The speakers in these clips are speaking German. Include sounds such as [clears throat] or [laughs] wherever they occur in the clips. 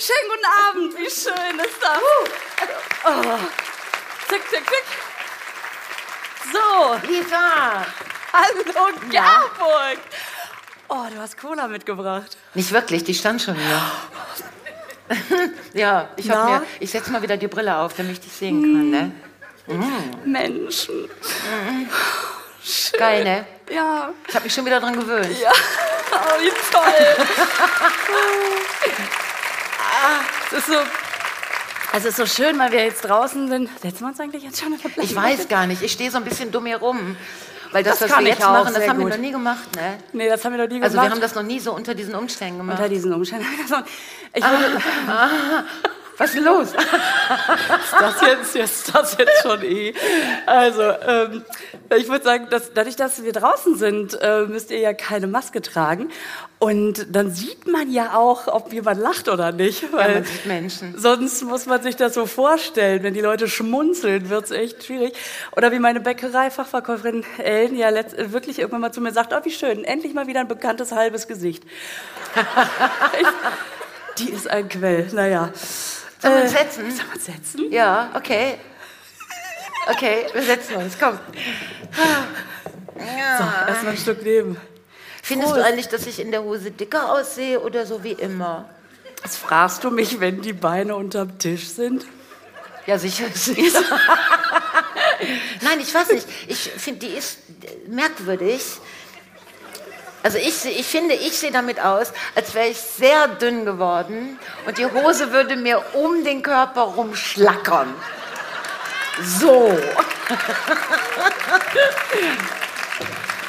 Schönen guten Abend, wie schön ist das? Oh. Tick, tick, tick. So, Lisa! hallo Gerburg. Oh, du hast Cola mitgebracht. Nicht wirklich, die stand schon hier. [laughs] ja, ich, hab Na? mir, ich setze mal wieder die Brille auf, damit ich dich sehen kann, ne? Menschen. Geil, ne? Ja, Ich habe mich schon wieder dran gewöhnt. ja. [laughs] Oh, wie toll. [laughs] ah, es ist so. Also es ist so schön, weil wir jetzt draußen sind. Setzen wir uns eigentlich jetzt schon Ich weiß gar nicht, ich stehe so ein bisschen dumm hier rum. Weil das, Das was wir jetzt machen, das haben wir gut. noch nie gemacht, ne? Nee, das haben wir noch nie Also gemacht. wir haben das noch nie so unter diesen Umständen gemacht. unter diesen Umständen. [laughs] Ich würde, Was ist los? das jetzt, jetzt das jetzt schon eh. Also, ähm, ich würde sagen, dass, dadurch, dass wir draußen sind, äh, müsst ihr ja keine Maske tragen. Und dann sieht man ja auch, ob jemand lacht oder nicht. Weil man sieht Menschen. Sonst muss man sich das so vorstellen. Wenn die Leute schmunzeln, wird's echt schwierig. Oder wie meine Bäckerei-Fachverkäuferin Ellen ja letzt, wirklich irgendwann mal zu mir sagt, oh, wie schön, endlich mal wieder ein bekanntes halbes Gesicht. [laughs] ich, die ist ein Quell, naja. Sollen wir Äh, uns setzen? Sollen wir uns setzen? Ja, okay. Okay, wir setzen uns, komm. Erstmal ein Stück nehmen. Findest Prost. du eigentlich, dass ich in der Hose dicker aussehe oder so wie immer? Was fragst du mich, wenn die Beine unterm Tisch sind? Ja, sicher. [laughs] sicher. Nein, ich weiß nicht. Ich finde, die ist merkwürdig. Also ich, ich finde, ich sehe damit aus, als wäre ich sehr dünn geworden und die Hose würde mir um den Körper rumschlackern. So.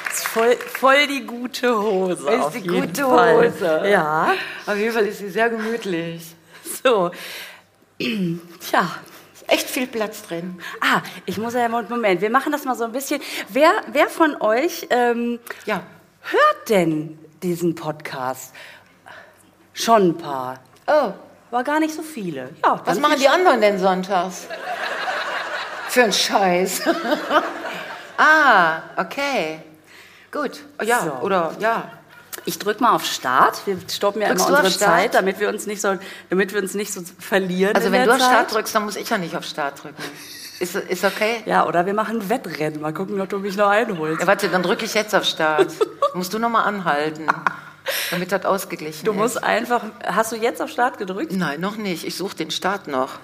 ist voll, voll die gute Hose. Ist die gute Fall. Hose. Ja, Auf jeden Fall ist sie sehr gemütlich. so. [clears throat] Tja. Echt viel Platz drin. Ah, ich muss ja, Moment, wir machen das mal so ein bisschen. Wer, wer von euch ähm, Ja. Hört denn diesen Podcast? Schon ein paar. Oh, War gar nicht so viele. Ja, was machen die anderen denn sonntags? Für einen Scheiß. [laughs] ah, okay. Gut. Ja, So. oder ja. Ich drück mal auf Start. Wir stoppen ja Drückst immer unsere? Zeit, damit wir uns nicht so, damit wir uns nicht so verlieren. Also wenn du auf Zeit. Start drückst, dann muss ich ja nicht auf Start drücken. Ist, ist okay? Ja, oder wir machen ein Wettrennen. Mal gucken, ob du mich noch einholst. Ja, warte, dann drücke ich jetzt auf Start. [laughs] musst du noch mal anhalten, damit das ausgeglichen Du ist. musst einfach. Hast du jetzt auf Start gedrückt? Nein, noch nicht. Ich suche den Start noch. [laughs]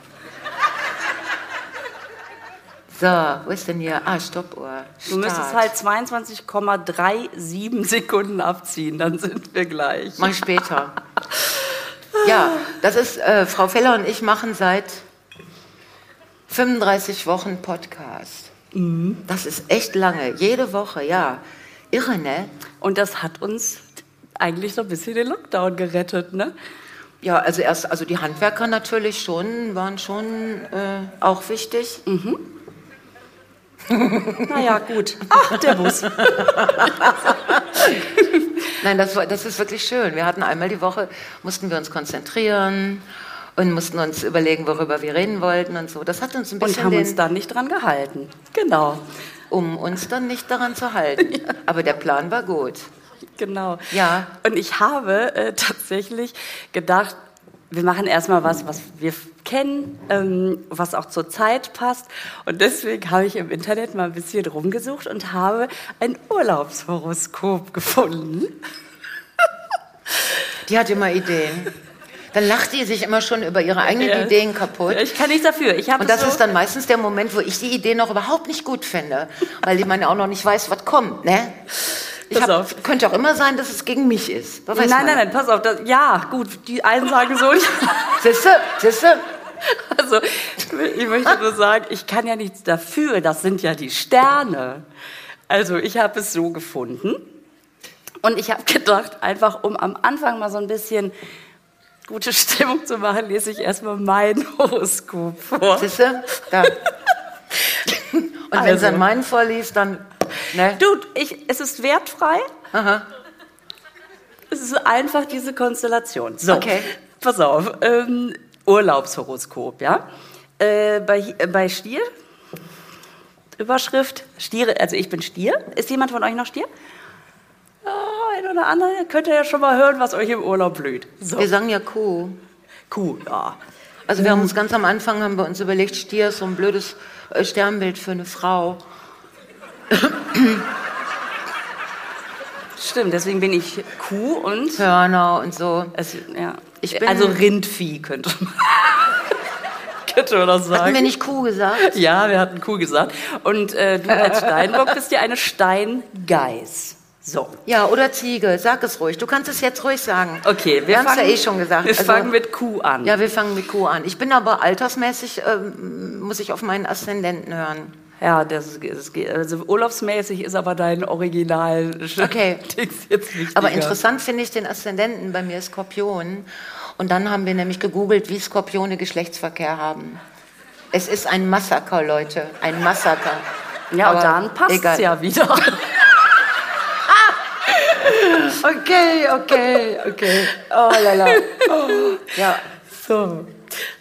So, wo ist denn hier? Ah, Stoppuhr. Du müsstest halt 22,37 Sekunden abziehen, dann sind wir gleich. Mach ich später. Ja, das ist, äh, Frau Feller und ich machen seit 35 Wochen Podcast. Mhm. Das ist echt lange. Jede Woche, ja. Irre, ne? Und das hat uns eigentlich so ein bisschen den Lockdown gerettet, ne? Ja, also erst, also die Handwerker natürlich schon, waren schon äh, auch wichtig. [laughs] Naja, gut. Ach, der [laughs] Bus. Nein, das, war, das ist wirklich schön. Wir hatten einmal die Woche, mussten wir uns konzentrieren und mussten uns überlegen, worüber wir reden wollten und so. Das hat uns ein Und bisschen haben den, uns dann nicht dran gehalten. Genau, um uns dann nicht daran zu halten. [laughs] Aber der Plan war gut. genau. Ja. Und ich habe äh, [laughs] tatsächlich gedacht, wir machen erstmal was, was wir kennen, ähm, was auch zur Zeit passt. Und deswegen habe ich im Internet mal ein bisschen rumgesucht und habe ein Urlaubshoroskop [laughs] gefunden. Die hat immer Ideen. Dann lacht die sich immer schon über ihre eigenen Ja. Ideen kaputt. Ich kann nichts dafür. Ich Und das so ist dann meistens der Moment, wo ich die Idee noch überhaupt nicht gut finde, weil man ja auch noch nicht weiß, was kommt. Ne? Ich Pass hab, auf. könnte auch immer sein, dass es gegen mich ist. Nein, nein, nein, pass auf. Das, ja, gut, die einen sagen so. [laughs] [laughs] Siehste, siehste? Also, ich möchte nur sagen, ich kann ja nichts dafür. Das sind ja die Sterne. Also, ich habe es so gefunden. Und ich habe gedacht, einfach um am Anfang mal so ein bisschen gute Stimmung zu machen, lese ich erstmal mein Horoskop vor. Siehste? Da. Und wenn Also. sie dann meinen vorliest, dann. Ne? Du, ich, es ist wertfrei. Aha. Es ist einfach diese Konstellation. So, Okay. pass auf. Ähm, Urlaubshoroskop, ja. Äh, bei, äh, bei Stier, Überschrift, Stiere, also ich bin Stier. Ist jemand von euch noch Stier? Ja, ein oder andere. Könnt ihr ja schon mal hören, was euch im Urlaub blüht. So. Wir sagen ja Kuh. Kuh, ja. Also wir haben uns ganz am Anfang haben wir uns überlegt, Stier ist so ein blödes äh, Sternbild für eine Frau. Stimmt, deswegen bin ich Kuh und. Hörner und so. Also, ja. Ich bin- also Rindvieh könnte man. [laughs] könnte man das sagen. Hatten wir nicht Kuh gesagt? Ja, wir hatten Kuh gesagt. Und äh, du als Steinbock bist ja eine Steingeiß. So. Ja, oder Ziege. Sag es ruhig. Du kannst es jetzt ruhig sagen. Okay, wir, Wir haben es fangen, ja eh schon gesagt. Wir Also- fangen mit Kuh an. Ja, wir fangen mit Kuh an. Ich bin aber altersmäßig, ähm, muss ich auf meinen Aszendenten hören. Ja, das, das, geht- also urlaubsmäßig ist aber dein Original Okay. [laughs] Jetzt wichtiger. Aber interessant finde ich den Aszendenten bei mir Skorpion. Und dann haben wir nämlich gegoogelt, wie Skorpione Geschlechtsverkehr haben. Es ist ein Massaker, Leute. Ein Massaker. Ja, und Aber dann passt egal. ja wieder. [laughs] Okay, okay, okay. Oh lala. Oh, [laughs] ja. So.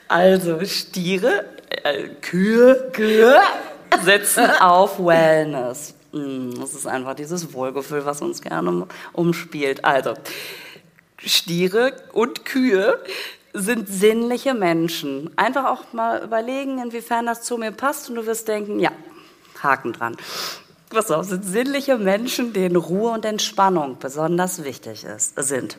Also, Stiere, äh, Kühe, Kühe setzen [laughs] auf Wellness. Mm, Das ist einfach dieses Wohlgefühl, was uns gerne um- umspielt. Also, Stiere und Kühe sind sinnliche Menschen. Einfach auch mal überlegen, inwiefern das zu mir passt und du wirst denken, ja, Haken dran. Pass auf, sind sinnliche Menschen, denen Ruhe und Entspannung besonders wichtig ist, sind.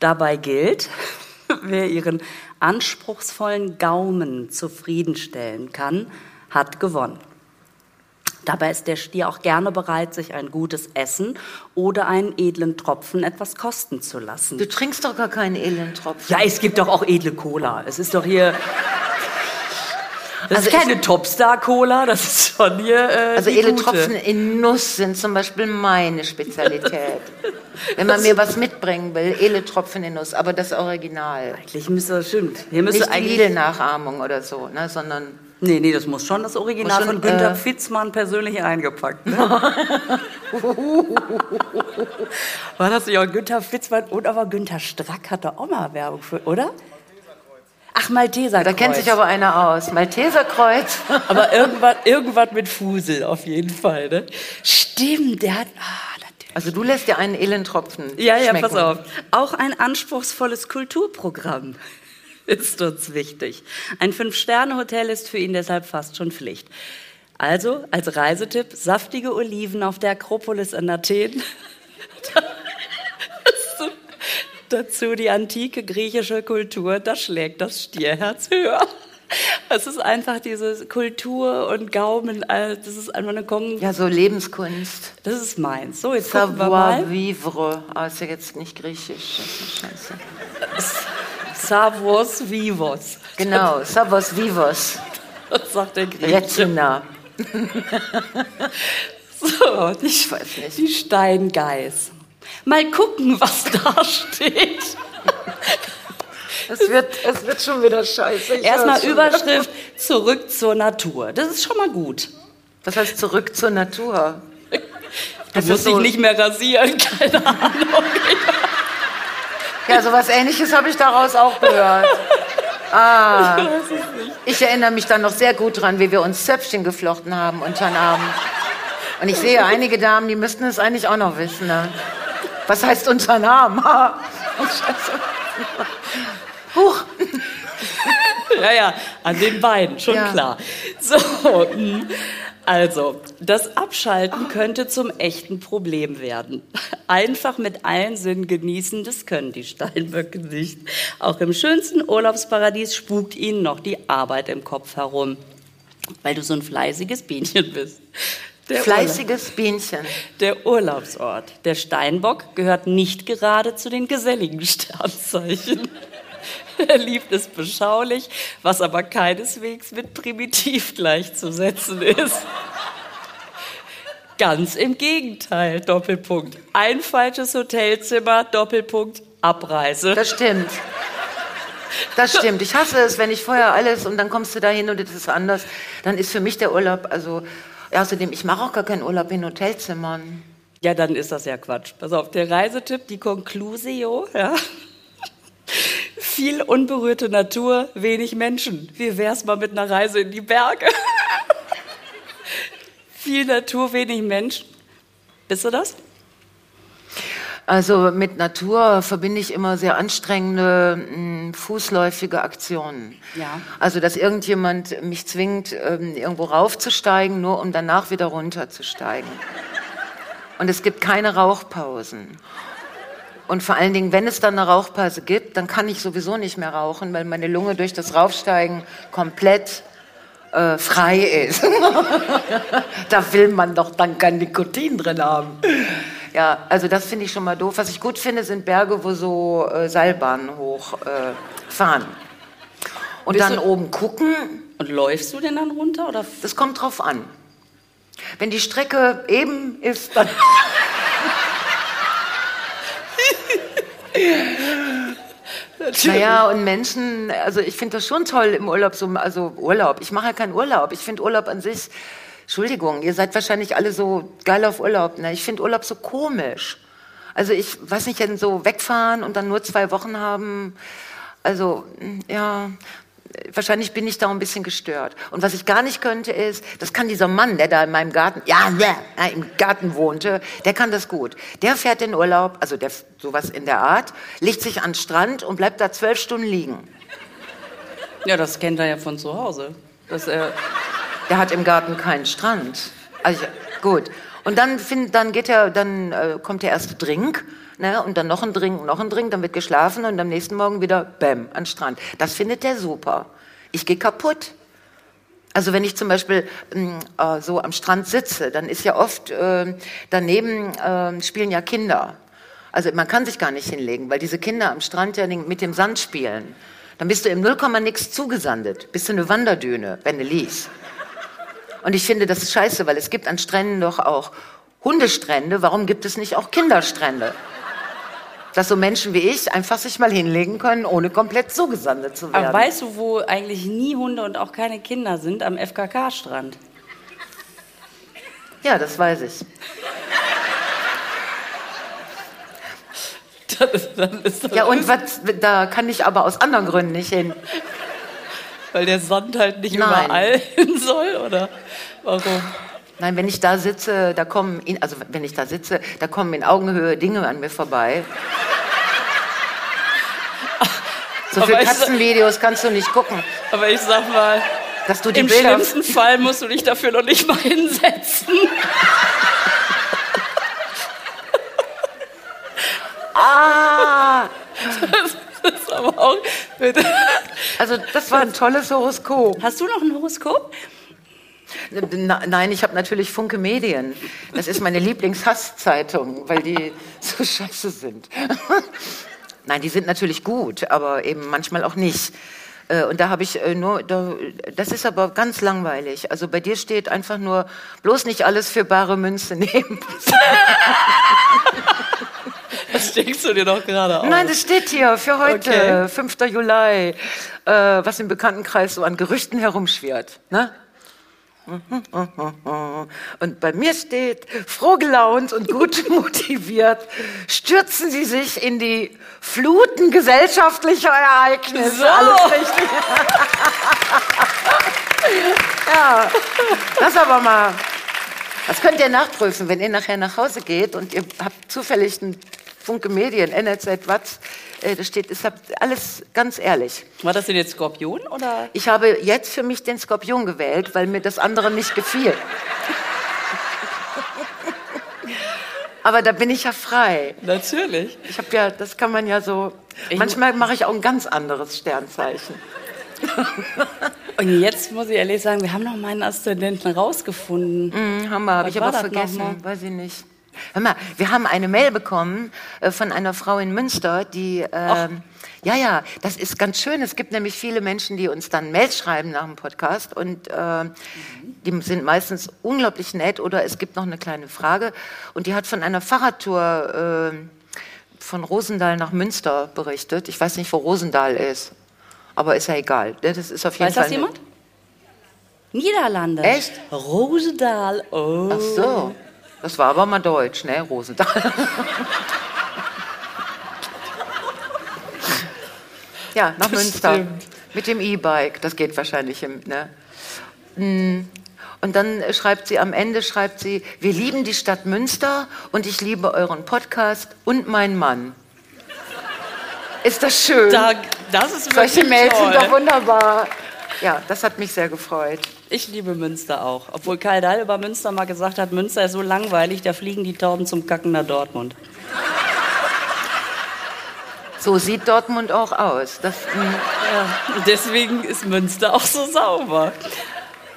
Dabei gilt, [laughs] wer ihren anspruchsvollen Gaumen zufriedenstellen kann, hat gewonnen. Dabei ist der Stier auch gerne bereit, sich ein gutes Essen oder einen edlen Tropfen etwas kosten zu lassen. Du trinkst doch gar keinen Elendtropfen. Ja, es gibt doch auch edle Cola. Es ist doch hier. Das Also ist keine Topstar-Cola, das ist schon hier. Äh, Also edle gute. Tropfen in Nuss sind zum Beispiel meine Spezialität. Wenn man mir was mitbringen will, edle Tropfen in Nuss, aber das Original. Eigentlich müsste das stimmt. Hier müsste Nicht eigentlich. Lidl-Nachahmung oder so, ne, sondern Nee, nee, das muss schon das Original schon, von Günter äh, Fitzmann persönlich eingepackt. Ne? [laughs] War das nicht auch Günter Fitzmann und aber Günter Strack hatte auch mal Werbung für, oder? Ach, Malteser. da kennt sich aber einer aus. Malteserkreuz. [laughs] Aber irgendwas, irgendwas mit Fusel auf jeden Fall. Ne? Stimmt, der hat. Ah. Also du lässt dir einen Elendtropfen Ja, ja, schmecken. pass auf. Auch ein anspruchsvolles Kulturprogramm [laughs] ist uns wichtig. Ein Fünf-Sterne-Hotel ist für ihn deshalb fast schon Pflicht. Also, als Reisetipp, saftige Oliven auf der Akropolis in Athen. [laughs] Dazu- die antike griechische Kultur, da schlägt das Stierherz höher. [laughs] Es ist einfach diese Kultur und Gaumen, das ist einfach eine Kom Ja, so Lebenskunst. Das ist meins. So, jetzt Savoir vivre. Ah, ist ja jetzt nicht griechisch. Scheiße. [laughs] Savos vivos. Genau, Savos vivos. [laughs] Das sagt der Grieche. Retina. So, die, Ich weiß nicht. die Steingeiß. Mal gucken, was da [laughs] steht. Es wird, es wird schon wieder scheiße. Ich Erstmal. Überschrift zurück zur Natur. Das ist schon mal gut. Das heißt zurück zur Natur. Du Das musst ist dich so- nicht mehr rasieren, keine Ahnung. Ja, so was ähnliches habe ich daraus auch gehört. Ah. Ich erinnere mich dann noch sehr gut dran, wie wir uns Zöpfchen geflochten haben unter den Arm. Und ich sehe einige Damen, die müssten es eigentlich auch noch wissen. Ne? Was heißt. Oh, Scheiße. [laughs] Huch. Ja, ja, an den beiden, schon Ja. klar. So, mm, also, das Abschalten könnte zum echten Problem werden. Einfach mit allen Sinnen genießen, das können die Steinböcke nicht. Auch im schönsten Urlaubsparadies spukt ihnen noch die Arbeit im Kopf herum, weil du so ein fleißiges Bienchen bist. Der Fleißiges Bienchen. der Urlaubsort, der Steinbock, gehört nicht gerade zu den geselligen Sternzeichen. [laughs] Er liebt es beschaulich, was aber keineswegs mit primitiv gleichzusetzen ist. Ganz im Gegenteil, Doppelpunkt. Ein falsches Hotelzimmer, Doppelpunkt, Abreise. Das stimmt. Das stimmt. Ich hasse es, wenn ich vorher alles und dann kommst du da hin und es ist anders. Dann ist für mich der Urlaub, also außerdem, ich mache auch gar keinen Urlaub in Hotelzimmern. Ja, dann ist das ja Quatsch. Pass auf, der Reisetipp, die Conclusio, ja. [laughs] Viel unberührte Natur, wenig Menschen. Wie wär's mal mit einer Reise in die Berge? [laughs] Viel Natur, wenig Menschen. Bist du das? Also mit Natur verbinde ich immer sehr anstrengende mh, fußläufige Aktionen. Ja. Also dass irgendjemand mich zwingt, ähm, irgendwo raufzusteigen, nur um danach wieder runterzusteigen. Und es gibt keine Rauchpausen. Und vor allen Dingen, wenn es dann eine Rauchpause gibt, dann kann ich sowieso nicht mehr rauchen, weil meine Lunge durch das Raufsteigen komplett äh, frei ist. [laughs] da will man doch dann kein Nikotin drin haben. Ja, also das finde ich schon mal doof. Was ich gut finde, sind Berge, wo so äh, Seilbahnen hochfahren. Äh, fahren. und Bist dann oben gucken. Und läufst du denn dann runter? Oder? Das kommt drauf an. Wenn die Strecke eben ist, dann. [laughs] Naja, und Menschen, also ich finde das schon toll im Urlaub, so, also Urlaub. Ich mache ja keinen Urlaub. Ich finde Urlaub an sich, Entschuldigung, ihr seid wahrscheinlich alle so geil auf Urlaub. Ne? Ich finde Urlaub so komisch. Also ich weiß nicht, denn so wegfahren und dann nur zwei Wochen haben. Also, ja, wahrscheinlich bin ich da ein bisschen gestört. Und was ich gar nicht könnte ist, das kann dieser Mann, der da in meinem Garten, ja, ja, ja, im Garten wohnte, der kann das gut. Der fährt in Urlaub, also der, sowas in der Art, legt sich an den Strand und bleibt da zwölf Stunden liegen. Ja, das kennt er ja von zu Hause. Dass er, Der hat im Garten keinen Strand. Also gut. Und dann, find, dann geht er, dann äh, kommt der erste Drink, ne, und dann noch ein Drink, noch ein Drink, dann wird geschlafen und am nächsten Morgen wieder Bäm an Strand. Das findet der super. Ich gehe kaputt. Also wenn ich zum Beispiel mh, äh, so am Strand sitze, dann ist ja oft äh, daneben äh, spielen ja Kinder. Also man kann sich gar nicht hinlegen, weil diese Kinder am Strand ja mit dem Sand spielen. Dann bist du im Nullkomma nix zugesandet. Bist du eine Wanderdüne, wenn du liest. Und ich finde, das ist scheiße, weil es gibt an Stränden doch auch Hundestrände. Warum gibt es nicht auch Kinderstrände? Dass so Menschen wie ich einfach sich mal hinlegen können, ohne komplett zugesandet zu werden. aber weißt du, wo eigentlich nie Hunde und auch keine Kinder sind? Am FKK-Strand. ja, das weiß ich. [laughs] Ja, und was, da kann ich aber aus anderen Gründen nicht hin. Weil der Sand halt nicht Nein. überall [laughs] hin soll, oder warum? Nein, wenn ich da sitze, da kommen, in, also wenn ich da sitze, da kommen in Augenhöhe Dinge an mir vorbei. [laughs] So Aber viele ich- Katzenvideos kannst du nicht gucken, Aber ich sag mal, dass du die im Bilder. schlimmsten Fall musst du dich dafür noch nicht mal hinsetzen. [laughs] Ah, Das ist aber auch. also das war ein tolles Horoskop. Hast du noch ein Horoskop? Nein, ich habe natürlich Funke Medien. Das ist meine Lieblingshasszeitung, weil die [laughs] so scheiße sind. [laughs] Nein, die sind natürlich gut, aber eben manchmal auch nicht. Äh, Und da habe ich äh, nur, da, das ist aber ganz langweilig. Also bei dir steht einfach nur, bloß nicht alles für bare Münze [laughs] nehmen. Das steckst du dir doch gerade auf. Nein, das steht hier für heute, Okay. 5. Juli, äh, was im Bekanntenkreis so an Gerüchten herumschwirrt. Ne? Und bei mir steht, froh gelaunt und gut [laughs] motiviert, stürzen Sie sich in die Fluten gesellschaftlicher Ereignisse. So. Alles richtig. [laughs] ja, das aber mal. Das könnt ihr nachprüfen, wenn ihr nachher nach Hause geht und ihr habt zufällig einen Funke Medien, NRZ, Watz, äh, da steht, ist alles ganz ehrlich. War das denn jetzt Skorpion oder? Ich habe jetzt für mich den Skorpion gewählt, weil mir das andere nicht gefiel. Aber da bin ich ja frei. Natürlich. Ich habe ja, das kann man ja so. Ich- manchmal mache ich auch ein ganz anderes Sternzeichen. Und jetzt muss ich ehrlich sagen, wir haben noch meinen Aszendenten rausgefunden. Hm, Hammer, habe Was ich aber vergessen. Weiß ich nicht. Hör mal, wir haben eine Mail bekommen äh, von einer Frau in Münster, die, ähm, ja, ja, das ist ganz schön. Es gibt nämlich viele Menschen, die uns dann Mails schreiben nach dem Podcast und äh, die sind meistens unglaublich nett oder es gibt noch eine kleine Frage und die hat von einer Fahrradtour äh, von Rosendahl nach Münster berichtet. Ich weiß nicht, wo Rosendahl ist, aber ist ja egal. Das ist auf jeden Weiß Fall das eine- jemand? Niederlande. Echt? Rosendahl. Oh. Ach so. Das war aber mal deutsch, ne? Rosendahl. ja, nach Das Münster. stimmt. Mit dem E-Bike. Das geht wahrscheinlich im, ne? Mm, Und dann schreibt sie am Ende, schreibt sie, wir lieben die Stadt Münster und ich liebe euren Podcast und meinen Mann. Ist das schön? Da, das ist Solche Mails toll. sind doch wunderbar. Ja, das hat mich sehr gefreut. Ich liebe Münster auch. Obwohl Karl Dahl über Münster mal gesagt hat, Münster ist so langweilig, da fliegen die Tauben zum Kacken nach Dortmund. So sieht Dortmund auch aus. Das, mh, Ja, deswegen ist Münster auch so sauber.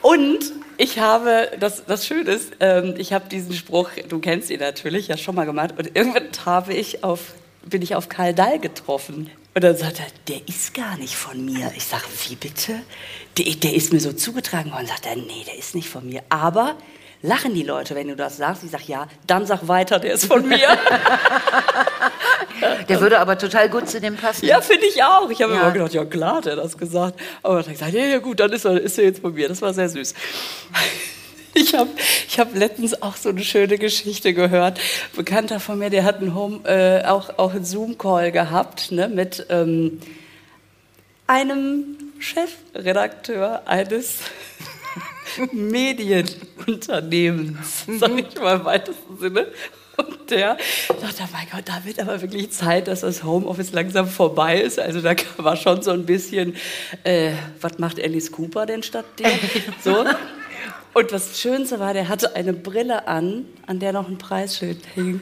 Und ich habe, das, das Schöne ist, ähm, ich habe diesen Spruch, du kennst ihn natürlich, ja schon mal gemacht, und irgendwann habe ich auf, bin ich auf Karl Dahl getroffen. Und dann sagt er, der ist gar nicht von mir. Ich sage, wie bitte? Der, der ist mir so zugetragen worden. Sagt er, nee, der ist nicht von mir. Aber lachen die Leute, wenn du das sagst? Ich sage, ja, dann sag weiter, der ist von mir. der würde aber total gut zu dem passen. Ja, finde ich auch. Ich habe Ja. immer gedacht, ja klar hat er das gesagt. Aber dann habe ich gesagt, ja, ja gut, dann ist er, ist er jetzt bei mir. Das war sehr süß. Ich habe ich hab letztens auch so eine schöne Geschichte gehört. Ein Bekannter von mir, der hat einen Home, äh, auch, auch einen Zoom-Call gehabt ne, mit ähm, einem Chefredakteur eines [laughs] Medienunternehmens, sag ich mal im weitesten Sinne. Und der dachte, mein Gott, da wird aber wirklich Zeit, dass das Homeoffice langsam vorbei ist. Also da war schon so ein bisschen, äh, was macht Alice Cooper denn statt dir? [laughs] So. Und das Schönste war, der hatte eine Brille an, an der noch ein Preisschild hing.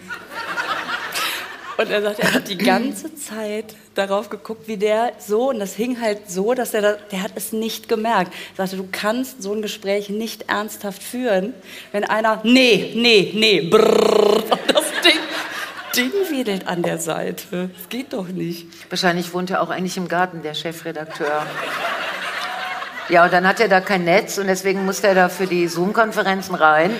Und er sagt, er hat die ganze Zeit darauf geguckt, wie der so, und das hing halt so, dass er, da, der hat es nicht gemerkt. Er sagte, du kannst so ein Gespräch nicht ernsthaft führen, wenn einer, nee, nee, nee, brrr, und das Ding, Ding wedelt an der Seite. Das geht doch nicht. Wahrscheinlich wohnt er auch eigentlich im Garten, der Chefredakteur. Ja, und dann hat er da kein Netz und deswegen muss er da für die Zoom-Konferenzen rein.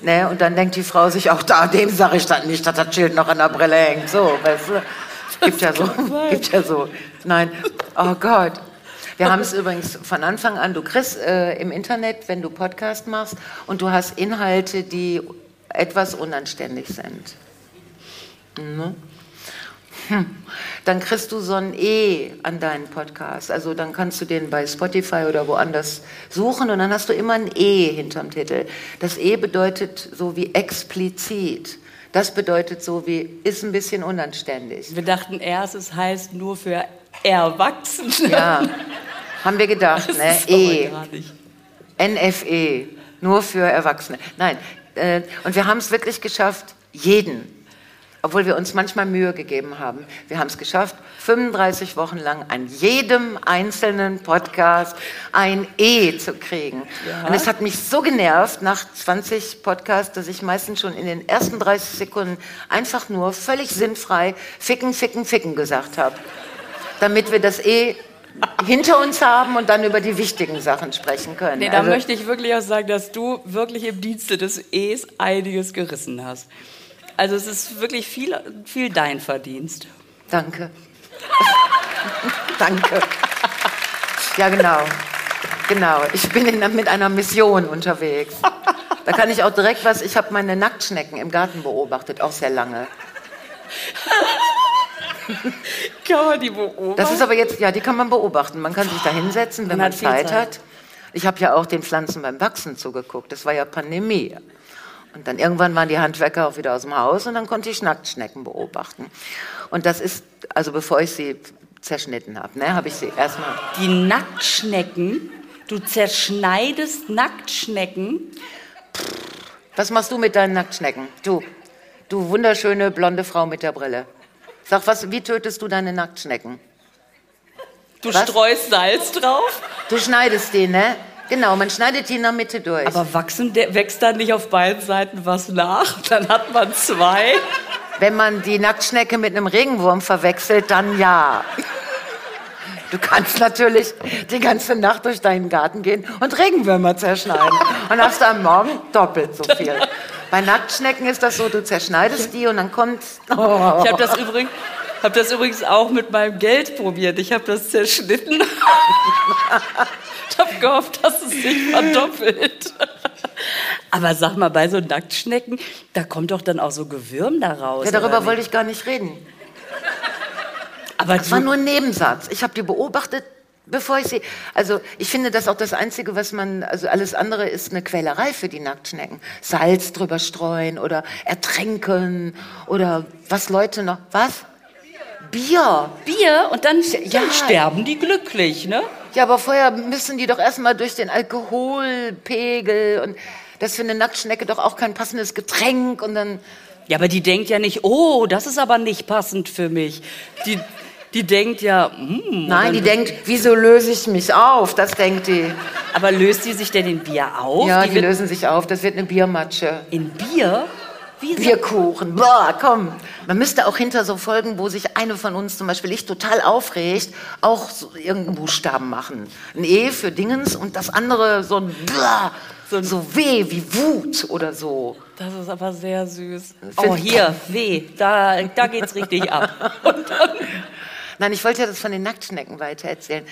Ne, und dann denkt die Frau sich, auch da, dem sage ich dann nicht, dass das Schild noch an der Brille hängt. So, weißt du? Gibt ja so. Gibt ja so. Nein, oh Gott. Wir haben es übrigens von Anfang an, du kriegst äh, im Internet, wenn du Podcast machst und du hast Inhalte, die etwas unanständig sind. Ne? Hm. Dann kriegst du so ein E an deinen Podcast. Also dann kannst du den bei Spotify oder woanders suchen und dann hast du immer ein E hinterm Titel. Das E bedeutet so wie explizit. Das bedeutet so wie ist ein bisschen unanständig. Wir dachten erst, es heißt nur für Erwachsene. Ja, haben wir gedacht, Das ne? E. NFE, nur für Erwachsene. Nein, äh, und wir haben es wirklich geschafft, jeden, obwohl wir uns manchmal Mühe gegeben haben, wir haben es geschafft, 35 Wochen lang an jedem einzelnen Podcast ein E zu kriegen. Und es hat mich so genervt nach 20 Podcasts, dass ich meistens schon in den ersten 30 Sekunden einfach nur völlig sinnfrei ficken, ficken, ficken gesagt habe, damit wir das E hinter uns haben und dann über die wichtigen Sachen sprechen können. Nee, da Also- möchte ich wirklich auch sagen, dass du wirklich im Dienste des E's einiges gerissen hast. Also es ist wirklich viel, viel dein Verdienst. Danke. [laughs] Danke. Ja, genau. Genau. Ich bin in, mit einer Mission unterwegs. Da kann ich auch direkt was. Ich habe meine Nacktschnecken im Garten beobachtet, auch sehr lange. [laughs] Kann man die beobachten? Das ist aber jetzt, ja, die kann man beobachten. Man kann sich da hinsetzen, wenn Man man Zeit, Zeit. hat. Ich habe ja auch den Pflanzen beim Wachsen zugeguckt. Das war ja Pandemie. Und dann irgendwann waren die Handwerker auch wieder aus dem Haus und dann konnte ich Nacktschnecken beobachten. Und das ist, also bevor ich sie zerschnitten habe, ne, habe ich sie erstmal. die Nacktschnecken. Du zerschneidest Nacktschnecken. Was machst du mit deinen Nacktschnecken? Du, du wunderschöne blonde Frau mit der Brille. Sag, was, wie tötest du deine Nacktschnecken? Du Was? streust Salz drauf. Du schneidest die, ne? Genau, man schneidet die in der Mitte durch. Aber wachsen, wächst dann nicht auf beiden Seiten was nach? [laughs] Dann hat man zwei. Wenn man die Nacktschnecke mit einem Regenwurm verwechselt, dann ja. Du kannst natürlich die ganze Nacht durch deinen Garten gehen und Regenwürmer zerschneiden. Und hast am Morgen doppelt so viel. Bei Nacktschnecken ist das so, du zerschneidest die und dann kommt... Oh. Ich habe das, übrigens, hab das übrigens auch mit meinem Geld probiert. Ich habe das zerschnitten. Ich habe gehofft, dass es sich verdoppelt. Aber sag mal, bei so Nacktschnecken, da kommt doch dann auch so Gewürm da raus. Ja, darüber wollte ich gar nicht reden. Aber Das war nur ein Nebensatz. Ich habe die beobachtet, Bevor ich sie, also ich finde das auch das Einzige, was man, also alles andere ist eine Quälerei für die Nacktschnecken. Salz drüber streuen oder ertränken oder was Leute noch, was? Bier. Bier und dann, ja. dann sterben die glücklich, ne? Ja, aber vorher müssen die doch erstmal durch den Alkoholpegel und das für eine Nacktschnecke doch auch kein passendes Getränk und dann. Ja, aber die denkt ja nicht, oh, das ist aber nicht passend für mich. Die, die denkt ja, mm, Nein, die denkt, wieso löse ich mich auf? Das denkt die. Aber löst die sich denn in Bier auf? Ja, die, die lösen sich auf. Das wird eine Biermatsche. In Bier? Wie Bierkuchen. Boah, komm. Man müsste auch hinter so Folgen, wo sich eine von uns, zum Beispiel ich, total aufregt, auch so irgendeinen Buchstaben machen. Ein E für Dingens und das andere so ein Blah, so, so W wie Wut oder so. Das ist aber sehr süß. Oh, hier, W, da, da geht's richtig ab. [laughs] Und dann Nein, ich wollte ja das von den Nacktschnecken weitererzählen.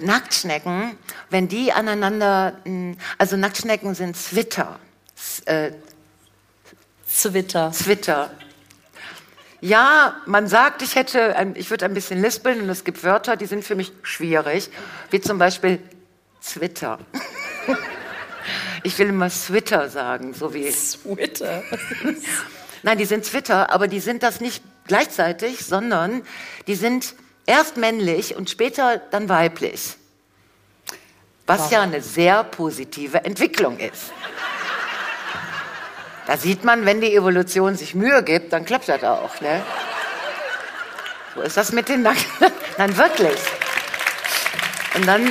Nacktschnecken, wenn die aneinander, also Nacktschnecken sind Zwitter. Zwitter. Zwitter. Ja, man sagt, ich hätte, ein, ich würde ein bisschen lispeln und es gibt Wörter, die sind für mich schwierig, wie zum Beispiel Zwitter. Ich will immer Twitter sagen, so wie. Twitter. Nein, die sind Twitter, aber die sind das nicht gleichzeitig, sondern die sind Erst männlich und später dann weiblich. Was wow. ja eine sehr positive Entwicklung ist. Da sieht man, wenn die Evolution sich Mühe gibt, dann klappt das auch. Ne? Wo ist das mit den Nacken? [laughs] Nein, wirklich. Und dann,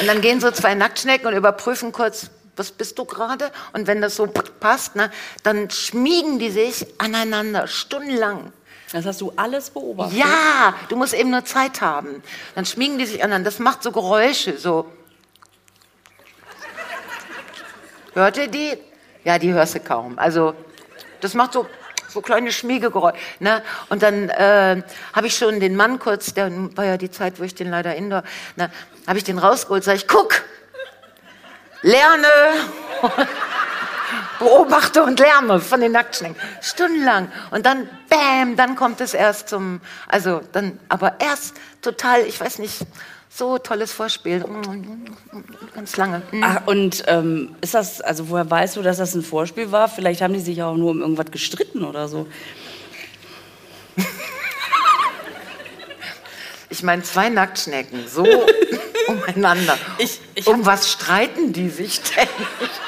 und dann gehen so zwei Nacktschnecken und überprüfen kurz, was bist du gerade? Und wenn das so passt, ne, dann schmiegen die sich aneinander stundenlang. Das hast du alles beobachtet? Ja, du musst eben nur Zeit haben. Dann schmiegen die sich an, das macht so Geräusche, so. Hört ihr die? Ja, die hörst du kaum. Also, das macht so, so kleine Schmiegegeräusche. Ne? Und dann äh, habe ich schon den Mann kurz, der war ja die Zeit, wo ich den leider indoor, ne, habe ich den rausgeholt, sage ich, guck, lerne. [laughs] beobachte und lerne von den Nacktschnecken. Stundenlang. Und dann, bam, dann kommt es erst zum, also dann, aber erst total, ich weiß nicht, so tolles Vorspiel. Ganz lange. Mhm. Ach, und ähm, ist das, also woher weißt du, dass das ein Vorspiel war? Vielleicht haben die sich auch nur um irgendwas gestritten oder so. [laughs] Ich meine, zwei Nacktschnecken, so [laughs] umeinander. Ich, ich um was streiten die sich denn?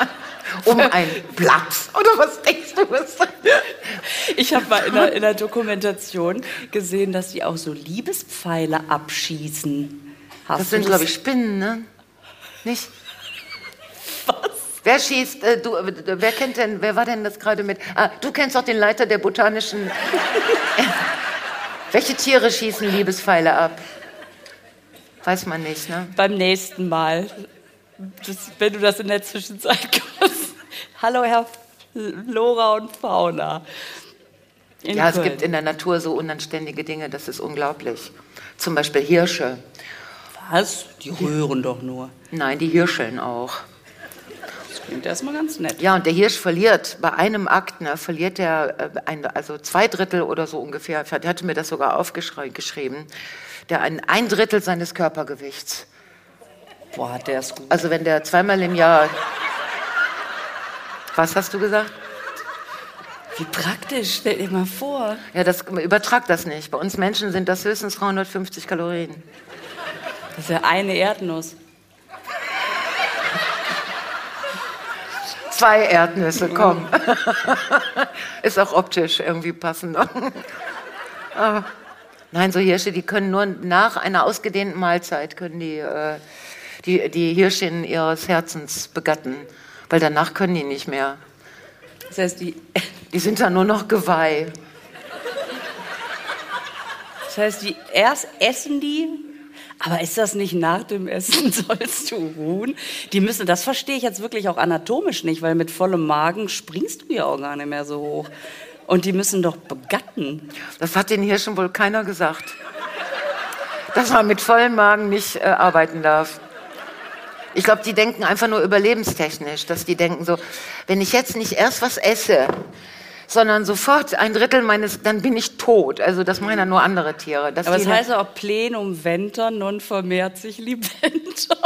[laughs] um ein Blatt. Oder was denkst du? Was? Ich habe mal in der, in der, Dokumentation gesehen, dass die auch so Liebespfeile abschießen. Hast das sind, glaube ich, Spinnen, ne? Nicht? [laughs] Was? Wer schießt, äh, du, wer kennt denn, wer war denn das gerade mit? Ah, du kennst doch den Leiter der botanischen. [laughs] Welche Tiere schießen Liebespfeile ab? Weiß man nicht, ne? Beim nächsten Mal. Das, wenn du das in der Zwischenzeit [laughs] kannst. Hallo, Herr Flora und Fauna. ja, Köln. es gibt in der Natur so unanständige Dinge, das ist unglaublich. Zum Beispiel Hirsche. Was? Die rühren doch nur. Nein, die Hirscheln auch. Das klingt erstmal ganz nett. Ja, und der Hirsch verliert bei einem Akt, ne, verliert er äh, ein, also zwei Drittel oder so ungefähr, der hatte mir das sogar aufgeschrieben, der ein, ein Drittel seines Körpergewichts. Boah, der ist gut. Also wenn der zweimal im Jahr was hast du gesagt? Wie praktisch, stell dir mal vor. Ja, das, übertrag das nicht. Bei uns Menschen sind das höchstens 350 Kalorien. Das ist ja eine Erdnuss. Zwei Erdnüsse, komm. [laughs] ist auch optisch irgendwie passend. Aber [laughs] nein, so Hirsche, die können nur nach einer ausgedehnten Mahlzeit, können die, äh, die, die Hirschin ihres Herzens begatten weil danach können die nicht mehr. Das heißt, die, [laughs] die sind dann nur noch Geweih. Das heißt, die erst essen die, aber ist das nicht nach dem Essen [laughs] sollst du ruhen? Die müssen, das verstehe ich jetzt wirklich auch anatomisch nicht, weil mit vollem Magen springst du ja auch gar nicht mehr so hoch. Und die müssen doch begatten. Das hat den Hirschen wohl keiner gesagt. Dass man mit vollem Magen nicht äh, arbeiten darf. Ich glaube, die denken einfach nur überlebenstechnisch, dass die denken so, wenn ich jetzt nicht erst was esse, sondern sofort ein Drittel meines, dann bin ich tot. Also das meinen ja nur andere Tiere. Dass Aber das heißt auch plenum venter, non vermehrt sich libenter.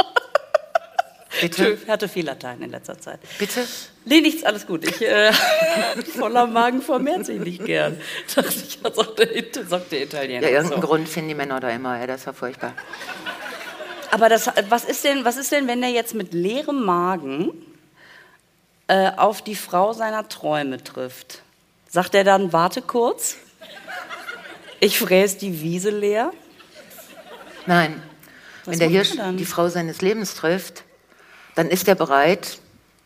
Bitte? Tschö, hatte viel Latein in letzter Zeit. Bitte? Nee, nichts, alles gut. Ich, äh, [laughs] voller Magen vermehrt sich nicht gern. Dachte ich, ja, sagt der, sagt der Italiener. Ja, irgendeinen So. Grund finden die Männer da immer. Ja, das war furchtbar. Aber das, was, ist denn, was ist denn, wenn er jetzt mit leerem Magen äh, auf die Frau seiner Träume trifft? Sagt er dann, warte kurz, ich fräse die Wiese leer? Nein. Was Wenn der Hirsch die Frau seines Lebens trifft, dann ist er bereit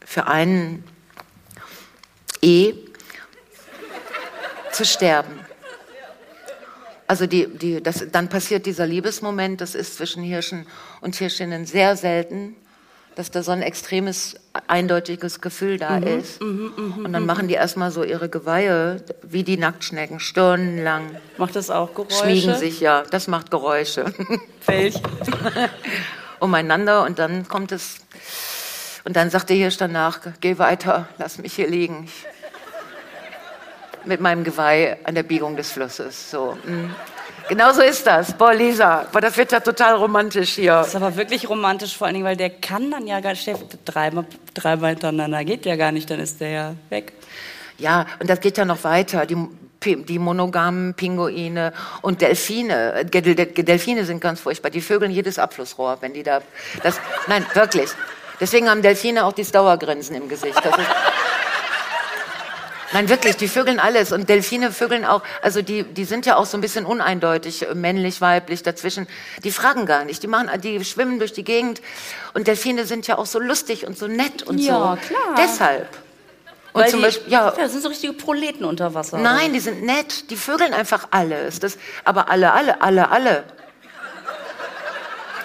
für einen E zu sterben. Also die, die, das, dann passiert dieser Liebesmoment, das ist zwischen Hirschen und Hirschinnen sehr selten, dass da so ein extremes, eindeutiges Gefühl da Mhm, ist. und dann machen die erstmal so ihre Geweihe, wie die Nacktschnecken, stundenlang. Macht das auch Geräusche? Schmiegen sich, ja, das macht Geräusche. Welch? [laughs] umeinander und dann kommt es und dann sagt der Hirsch danach, geh weiter, lass mich hier liegen. Ich, mit meinem Geweih an der Biegung des Flusses. So. mm. Genau so ist das. Boah, Lisa, boah, das wird ja total romantisch hier. Das ist aber wirklich romantisch, vor allen Dingen, weil der kann dann ja gar nicht, dreimal, dreimal hintereinander geht ja gar nicht, dann ist der ja weg. Ja, und das geht ja noch weiter. Die, die monogamen Pinguine und Delfine. Del- Del- Delfine sind ganz furchtbar. Die vögeln jedes Abflussrohr, wenn die da. Das, nein, wirklich. Deswegen haben Delfine auch dieses Dauergrinsen im Gesicht. Das ist, Nein, wirklich, die vögeln alles. Und Delfine vögeln auch, also die, die sind ja auch so ein bisschen uneindeutig, äh, männlich, weiblich, dazwischen. Die fragen gar nicht. Die machen, die schwimmen durch die Gegend. Und Delfine sind ja auch so lustig und so nett und Ja, so. klar. Deshalb. Und Weil zum die, Beispiel, ja, das sind so richtige Proleten unter Wasser. Nein, die sind nett. Die vögeln einfach alles. Das, aber alle, alle, alle, alle.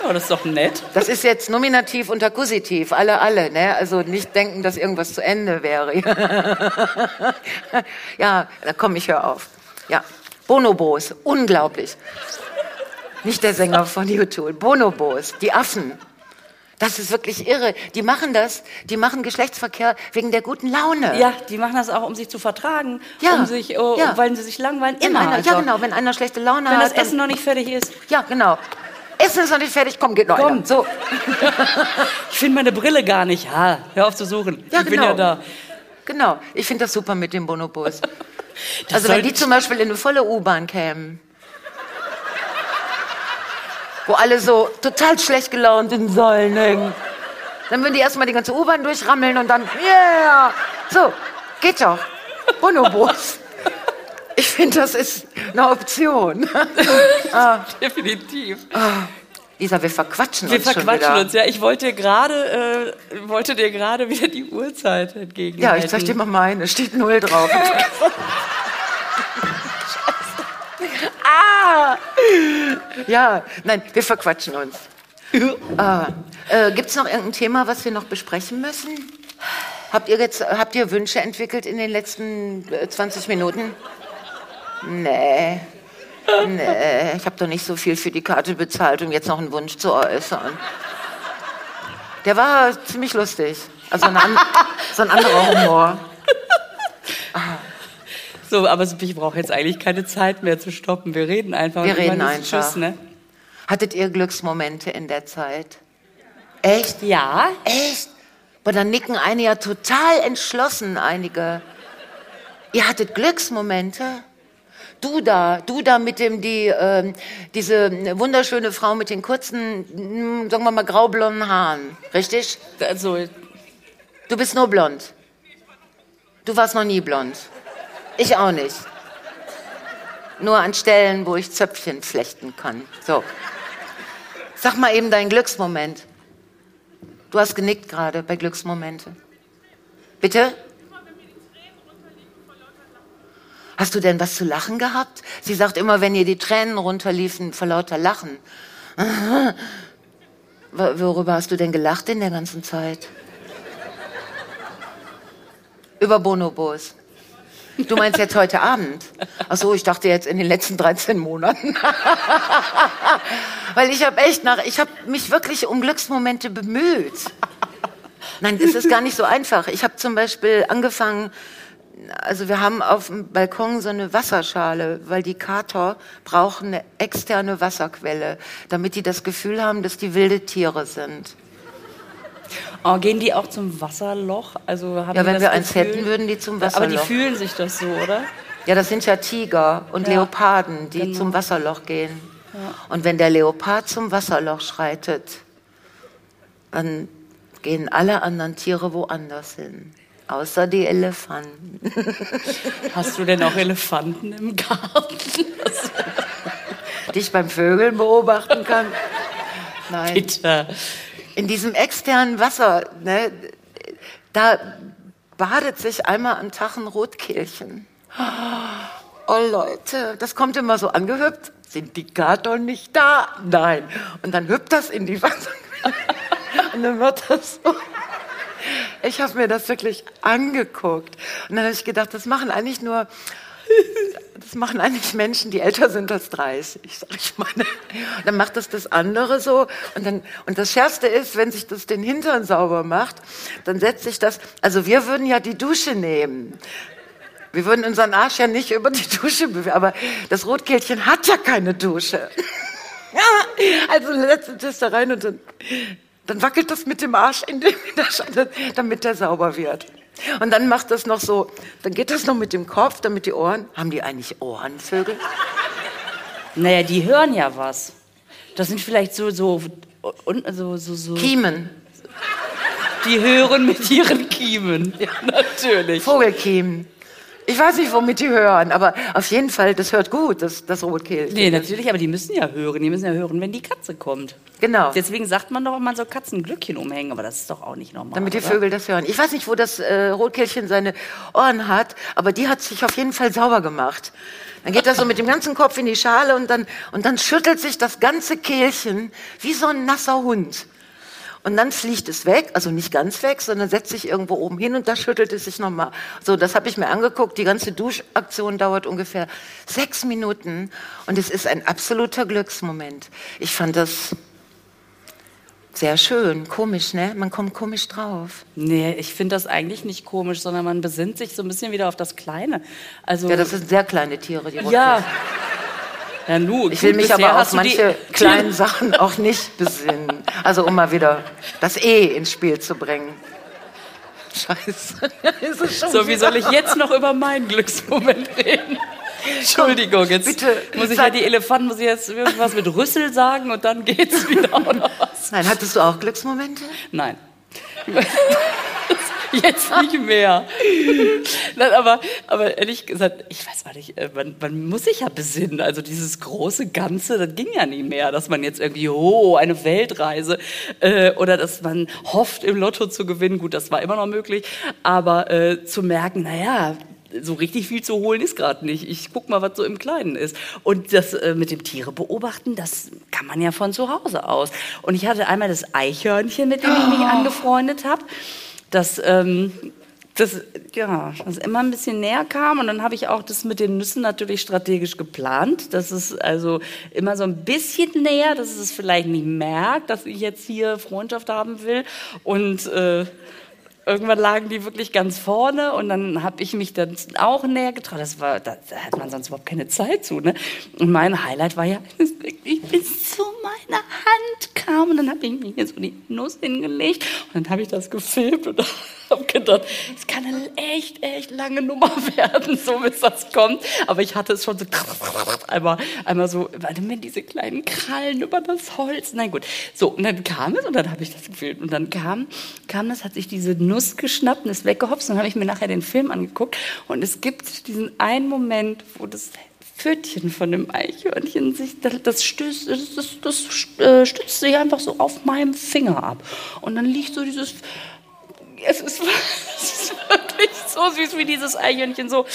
Oh, das ist doch nett. Das ist jetzt Nominativ und Akkusativ. Alle, alle. Ne? Also nicht denken, dass irgendwas zu Ende wäre. [laughs] ja, da komme ich hör auf. Ja, Bonobos, unglaublich. Nicht der Sänger von YouTube. Bonobos, die Affen. Das ist wirklich irre. Die machen das, die machen Geschlechtsverkehr wegen der guten Laune. Ja, die machen das auch, um sich zu vertragen, Ja, um sich, oh, ja. weil sie sich langweilen. Immer. einer, also. ja, genau, wenn einer schlechte Laune Wenn hat. das Essen noch nicht fertig ist. Ja, genau. Essen ist noch nicht fertig, komm, geht noch Komm. einer. So, [laughs] Ich finde meine Brille gar nicht. Ha, hör auf zu suchen. Ja, ich bin genau. ja da. genau. Ich finde das super mit den Bonobos. [laughs] Das Also wenn die zum Beispiel in eine volle U-Bahn kämen, wo alle so total schlecht gelaunt in Säulen hängen, dann würden die erstmal die ganze U-Bahn durchrammeln und dann, yeah, so, geht doch. Bonobos. Ich finde, das ist eine Option. [laughs] Definitiv. Lisa, wir verquatschen Wir uns schon verquatschen uns, ja. Ich wollte dir gerade, äh, wollte dir gerade wieder die Uhrzeit entgegen. Ja, ich zeig dir mal meine, steht null drauf. [laughs] ah! Ja, nein, wir verquatschen uns. Ah, äh, Gibt es noch irgendein Thema, was wir noch besprechen müssen? Habt ihr, jetzt, habt ihr Wünsche entwickelt in den letzten äh, 20 Minuten? Nee. Nee, ich habe doch nicht so viel für die Karte bezahlt, um jetzt noch einen Wunsch zu äußern. Der war ziemlich lustig. Also ein, an, so ein anderer Humor. So, aber ich brauche jetzt eigentlich keine Zeit mehr zu stoppen. Wir reden einfach. Wir reden einfach. Tschüss, ne? Hattet ihr Glücksmomente in der Zeit? Echt? Ja. Echt? Aber dann nicken einige ja total entschlossen, einige. Ihr hattet Glücksmomente? Du da, du da mit dem, die, ähm, diese wunderschöne Frau mit den kurzen, mm, sagen wir mal, graublonden Haaren, richtig? Also, Du bist nur blond. Du warst noch nie blond. Ich auch nicht. Nur an Stellen, wo ich Zöpfchen flechten kann. So. Sag mal eben deinen Glücksmoment. Du hast genickt gerade bei Glücksmomente. Bitte? Hast du denn was zu lachen gehabt? Sie sagt immer, wenn ihr die Tränen runterliefen, vor lauter Lachen. Worüber hast du denn gelacht in der ganzen Zeit? Über Bonobos. Du meinst jetzt heute Abend? Ach so, ich dachte jetzt in den letzten 13 Monaten. [laughs] Weil ich habe echt nach, ich habe mich wirklich um Glücksmomente bemüht. Nein, das ist gar nicht so einfach. Ich habe zum Beispiel angefangen, also wir haben auf dem Balkon so eine Wasserschale, weil die Kater brauchen eine externe Wasserquelle, damit die das Gefühl haben, dass die wilde Tiere sind. Oh, gehen die auch zum Wasserloch? Also haben Ja, wenn wir eins Gefühl- hätten, würden die zum Aber die Wasserloch. fühlen sich das so, oder? Ja, das sind ja Tiger und Ja, Leoparden, die genau. zum Wasserloch gehen. Und wenn der Leopard zum Wasserloch schreitet, dann gehen alle anderen Tiere woanders hin. Außer die Elefanten. [laughs] Hast du denn auch Elefanten im Garten? [laughs] Die ich beim Vögeln beobachten kann. Nein. Bitte. In diesem externen Wasser, ne, da badet sich einmal am Tag ein Rotkehlchen. Oh Leute, das kommt immer so angehüpft. Sind die Kater nicht da? Nein. Und dann hüpft das in die Wasserquelle. [laughs] Und dann wird das so. Ich habe mir das wirklich angeguckt. Und dann habe ich gedacht, das machen eigentlich nur, das machen eigentlich Menschen, die älter sind als 30, sag ich mal. Dann macht das das andere so. Und, dann, und das Schärfste ist, wenn sich das den Hintern sauber macht, dann setzt sich das, also wir würden ja die Dusche nehmen. Wir würden unseren Arsch ja nicht über die Dusche bewegen, aber das Rotkehlchen hat ja keine Dusche. [laughs] Also setzt es da rein und dann, dann wackelt das mit dem Arsch in, dem, damit der sauber wird. Und dann macht das noch so, dann geht das noch mit dem Kopf, dann mit die Ohren. Haben die eigentlich Ohren, Vögel? Naja, die hören ja was. Das sind vielleicht so, so, und, so, so, so. Kiemen, Die hören mit ihren Kiemen. Ja, natürlich. Vogelkiemen. Ich weiß nicht, womit die hören, aber auf jeden Fall, das hört gut, das, das Rotkehlchen. Nee, natürlich, aber die müssen ja hören. Die müssen ja hören, wenn die Katze kommt. Genau. Deswegen sagt man doch, man soll Katzenglöckchen umhängen, aber das ist doch auch nicht normal. Damit die oder? Vögel das hören. Ich weiß nicht, wo das äh, Rotkehlchen seine Ohren hat, aber die hat sich auf jeden Fall sauber gemacht. Dann geht das so mit dem ganzen Kopf in die Schale und dann, und dann schüttelt sich das ganze Kehlchen wie so ein nasser Hund. Und dann fliegt es weg, also nicht ganz weg, sondern setzt sich irgendwo oben hin und da schüttelt es sich nochmal. So, das habe ich mir angeguckt. Die ganze Duschaktion dauert ungefähr sechs Minuten und es ist ein absoluter Glücksmoment. Ich fand das sehr schön, komisch, ne? Man kommt komisch drauf. Nee, ich finde das eigentlich nicht komisch, sondern man besinnt sich so ein bisschen wieder auf das Kleine. Also, Ja, das sind sehr kleine Tiere, die ja. Ja, nu, Ich will mich aber auf die- manche [laughs] kleinen Sachen auch nicht besinnen. Also um mal wieder das E ins Spiel zu bringen. Scheiße. [laughs] So, wie soll ich jetzt noch über meinen Glücksmoment reden? Entschuldigung, jetzt bitte, muss ich ja die Elefanten, muss ich jetzt irgendwas mit Rüssel sagen und dann geht's [laughs] wieder oder was? Nein, hattest du auch Glücksmomente? Nein. [laughs] Jetzt nicht mehr. Nein, aber, aber ehrlich gesagt, ich weiß gar nicht, äh, man, man muss sich ja besinnen. Also dieses große Ganze, das ging ja nie mehr, dass man jetzt irgendwie, oh, eine Weltreise äh, oder dass man hofft, im Lotto zu gewinnen. Gut, das war immer noch möglich. Aber äh, zu merken, naja, so richtig viel zu holen ist gerade nicht. Ich guck mal, was so im Kleinen ist. Und das äh, mit dem Tiere beobachten, das kann man ja von zu Hause aus. Und ich hatte einmal das Eichhörnchen, mit dem ich mich angefreundet habe, das ähm, das, ja, das immer ein bisschen näher kam. Und dann habe ich auch das mit den Nüssen natürlich strategisch geplant. Das ist also immer so ein bisschen näher, dass es vielleicht nicht merkt, dass ich jetzt hier Freundschaft haben will. Und äh, irgendwann lagen die wirklich ganz vorne und dann habe ich mich dann auch näher getraut. Das war, da, hat man sonst überhaupt keine Zeit zu. Ne? Und mein Highlight war ja, wirklich bis zu meiner Hand kam und dann habe ich mir hier so die Nuss hingelegt und dann habe ich das gefilmt und [laughs] habe gedacht, es kann eine echt, echt lange Nummer [laughs] werden, so bis das kommt. Aber ich hatte es schon so [laughs] einmal, einmal so, warte mir diese kleinen Krallen über das Holz. Nein, gut. So, und dann kam es und dann habe ich das gefilmt. Und dann kam, kam das, hat sich diese Nuss geschnappt und ist weggehopst. Und habe ich mir nachher den Film angeguckt. Und es gibt diesen einen Moment, wo das Pfötchen von dem Eichhörnchen sich, das, stößt, das, das, das äh, stützt sich einfach so auf meinem Finger ab. Und dann liegt so dieses, es ist, [laughs] es ist wirklich so süß, wie dieses Eichhörnchen so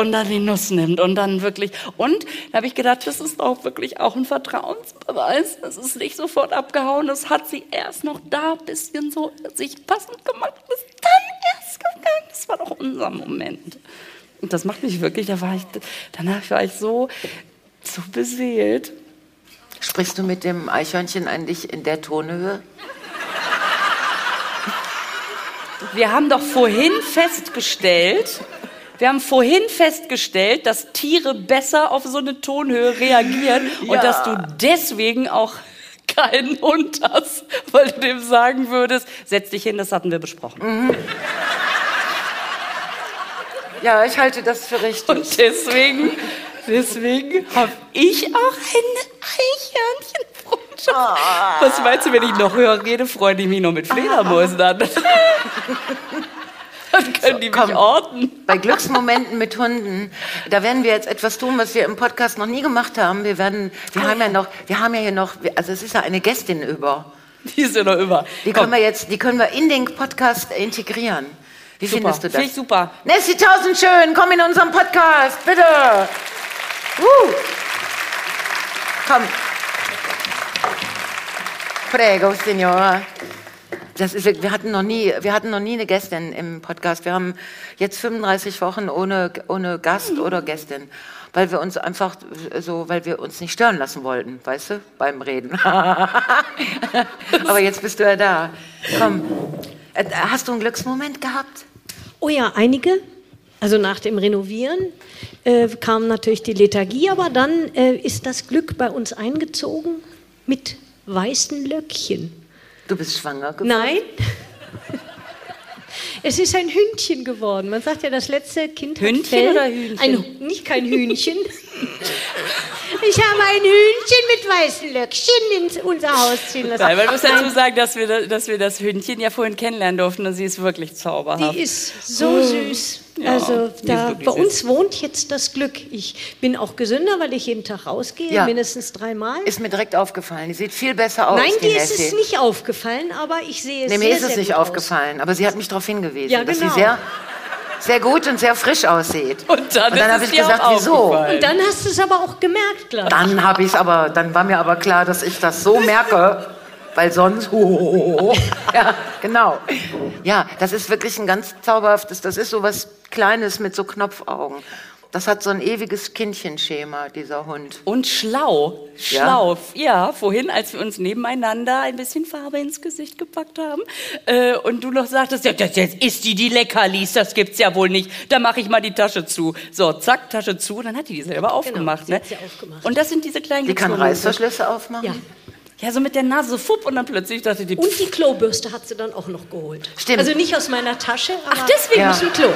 und dann die Nuss nimmt und dann wirklich. Und da habe ich gedacht, das ist auch wirklich auch ein Vertrauensbeweis. Es ist nicht sofort abgehauen. Das hat sie erst noch da ein bisschen so sich passend gemacht. und Ist dann erst gegangen. Das war doch unser Moment. Und das macht mich wirklich, da war ich, danach war ich so, so beseelt. Sprichst du mit dem Eichhörnchen eigentlich in der Tonhöhe? wir haben doch vorhin festgestellt, wir haben vorhin festgestellt, dass Tiere besser auf so eine Tonhöhe reagieren [laughs] ja. und dass du deswegen auch keinen Hund hast, weil du dem sagen würdest, setz dich hin, das hatten wir besprochen. Mhm. Ja, ich halte das für richtig. Und deswegen, deswegen habe ich auch ein Eichhörnchenfreundschaft. Oh. Was meinst du, wenn ich noch höre, rede, freue ich mich noch mit [laughs] Fledermäusen an? [laughs] Dann können so, die mich orten. Bei Glücksmomenten mit Hunden, da werden wir jetzt etwas tun, was wir im Podcast noch nie gemacht haben. Wir werden, wir haben ja noch, wir haben ja hier noch, also es ist ja eine Gästin über. Die ist ja noch über. Die können wir jetzt, die können wir in den Podcast integrieren. Wie super. findest du das? Finde ich super. Nessie Tausendschön, komm in unseren Podcast, bitte. Uh. Komm. Prego, Signora. Das ist, wir, hatten noch nie, wir hatten noch nie eine Gästin im Podcast. Wir haben jetzt 35 Wochen ohne, ohne Gast oder Gästin, weil wir uns einfach so, weil wir uns nicht stören lassen wollten, weißt du, beim Reden. [laughs] Aber jetzt bist du ja da. Komm. Äh, hast du einen Glücksmoment gehabt? Oh ja, einige. Also nach dem Renovieren äh, kam natürlich die Lethargie, aber dann äh, ist das Glück bei uns eingezogen mit weißen Löckchen. Du bist schwanger geworden? Nein. [laughs] Es ist ein Hündchen geworden. Man sagt ja, das letzte Kind Hündchen hat Fell. oder Hühnchen? Ein, nicht kein Hühnchen. [laughs] Ich habe ein Hühnchen mit weißen Löckchen in unser Haus ziehen lassen. Weil man muss dazu sagen, dass wir, dass wir das Hündchen ja vorhin kennenlernen durften und sie ist wirklich zauberhaft. Die ist so süß. Ja, also da, bei uns wohnt jetzt das Glück. Ich bin auch gesünder, weil ich jeden Tag rausgehe, ja. mindestens dreimal. Ist mir direkt aufgefallen. Die sieht viel besser aus. Nein, die ist es nicht aufgefallen, aber ich sehe es nee, mir sehr, ist es nicht aufgefallen, aus. aber sie hat mich darauf hingewiesen, ja, genau. dass sie genau. sehr sehr gut und sehr frisch aussieht. [laughs] Und dann, dann habe ich gesagt, wieso? Und dann hast du es aber auch gemerkt, glaube ich. Dann habe ich aber, dann war mir aber klar, dass ich das so merke, weil sonst, oh, [laughs] ja, genau. Ja, das ist wirklich ein ganz zauberhaftes, das ist so was Kleines mit so Knopfaugen. Das hat so ein ewiges Kindchenschema, dieser Hund. Und schlau. Schlau. Ja? ja, vorhin, als wir uns nebeneinander ein bisschen Farbe ins Gesicht gepackt haben äh, und du noch sagtest, ja, das jetzt ist die die Leckerlis, das gibt's ja wohl nicht. Da mache ich mal die Tasche zu. So, zack, Tasche zu, dann hat die die selber genau, aufgemacht. Genau, ne? aufgemacht. Und das sind diese kleinen Die kann Reißverschlüsse aufmachen? Ja. Ja, so mit der Nase fupp und dann plötzlich dachte die. Und die Klobürste hat sie dann auch noch geholt. Stimmt. Also nicht aus meiner Tasche, aber Ach, deswegen ja. aus dem Klo.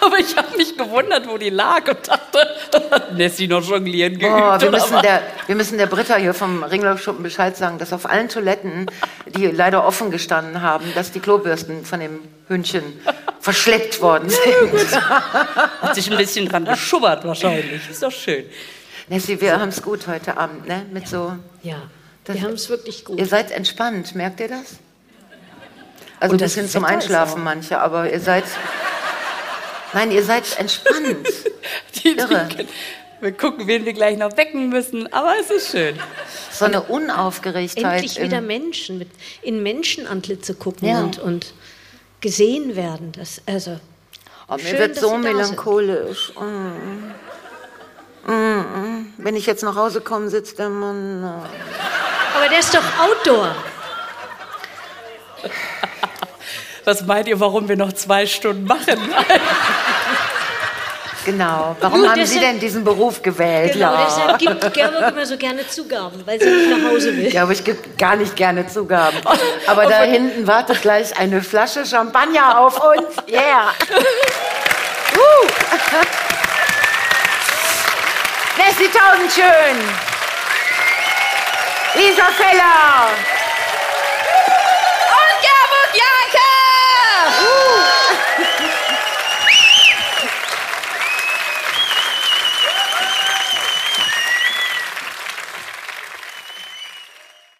Aber ich habe mich gewundert, wo die lag und dachte, [laughs] Nessie noch jonglieren geübt. Oh, wir, müssen der, wir müssen der Britta hier vom Ringlaufschuppen Bescheid sagen, dass auf allen Toiletten, die leider offen gestanden haben, dass die Klobürsten von dem Hündchen verschleppt worden sind. Hat sich ein bisschen dran geschubbert wahrscheinlich. Ist doch schön. Nessie, wir haben es gut heute Abend, ne? Mit so. Ja, wir haben es wirklich gut. Ihr seid entspannt, merkt ihr das? Also das sind zum Einschlafen manche, aber ihr seid. Nein, ihr seid entspannt. [laughs] die, Irre. Wir gucken, wen wir gleich noch wecken müssen, aber es ist schön. So eine Unaufgeregtheit. Endlich wieder Menschen, mit, in Menschenantlitze gucken ja. und, und gesehen werden. Das, also, oh, mir schön, wird so melancholisch. Mm. Wenn ich jetzt nach Hause komme, sitzt der Mann. Aber der ist doch Outdoor. Was meint ihr, warum wir noch zwei Stunden machen? Genau. Warum Nur haben deshalb, Sie denn diesen Beruf gewählt? Genau, ja. deshalb gibt Gerburg immer so gerne Zugaben, weil sie nicht nach Hause will. Ja, aber ich gebe gar nicht gerne Zugaben. Aber da hinten wartet gleich eine Flasche Champagner auf uns. Yeah. [laughs] uh. Nessie Tausendschön. Lisa Feller.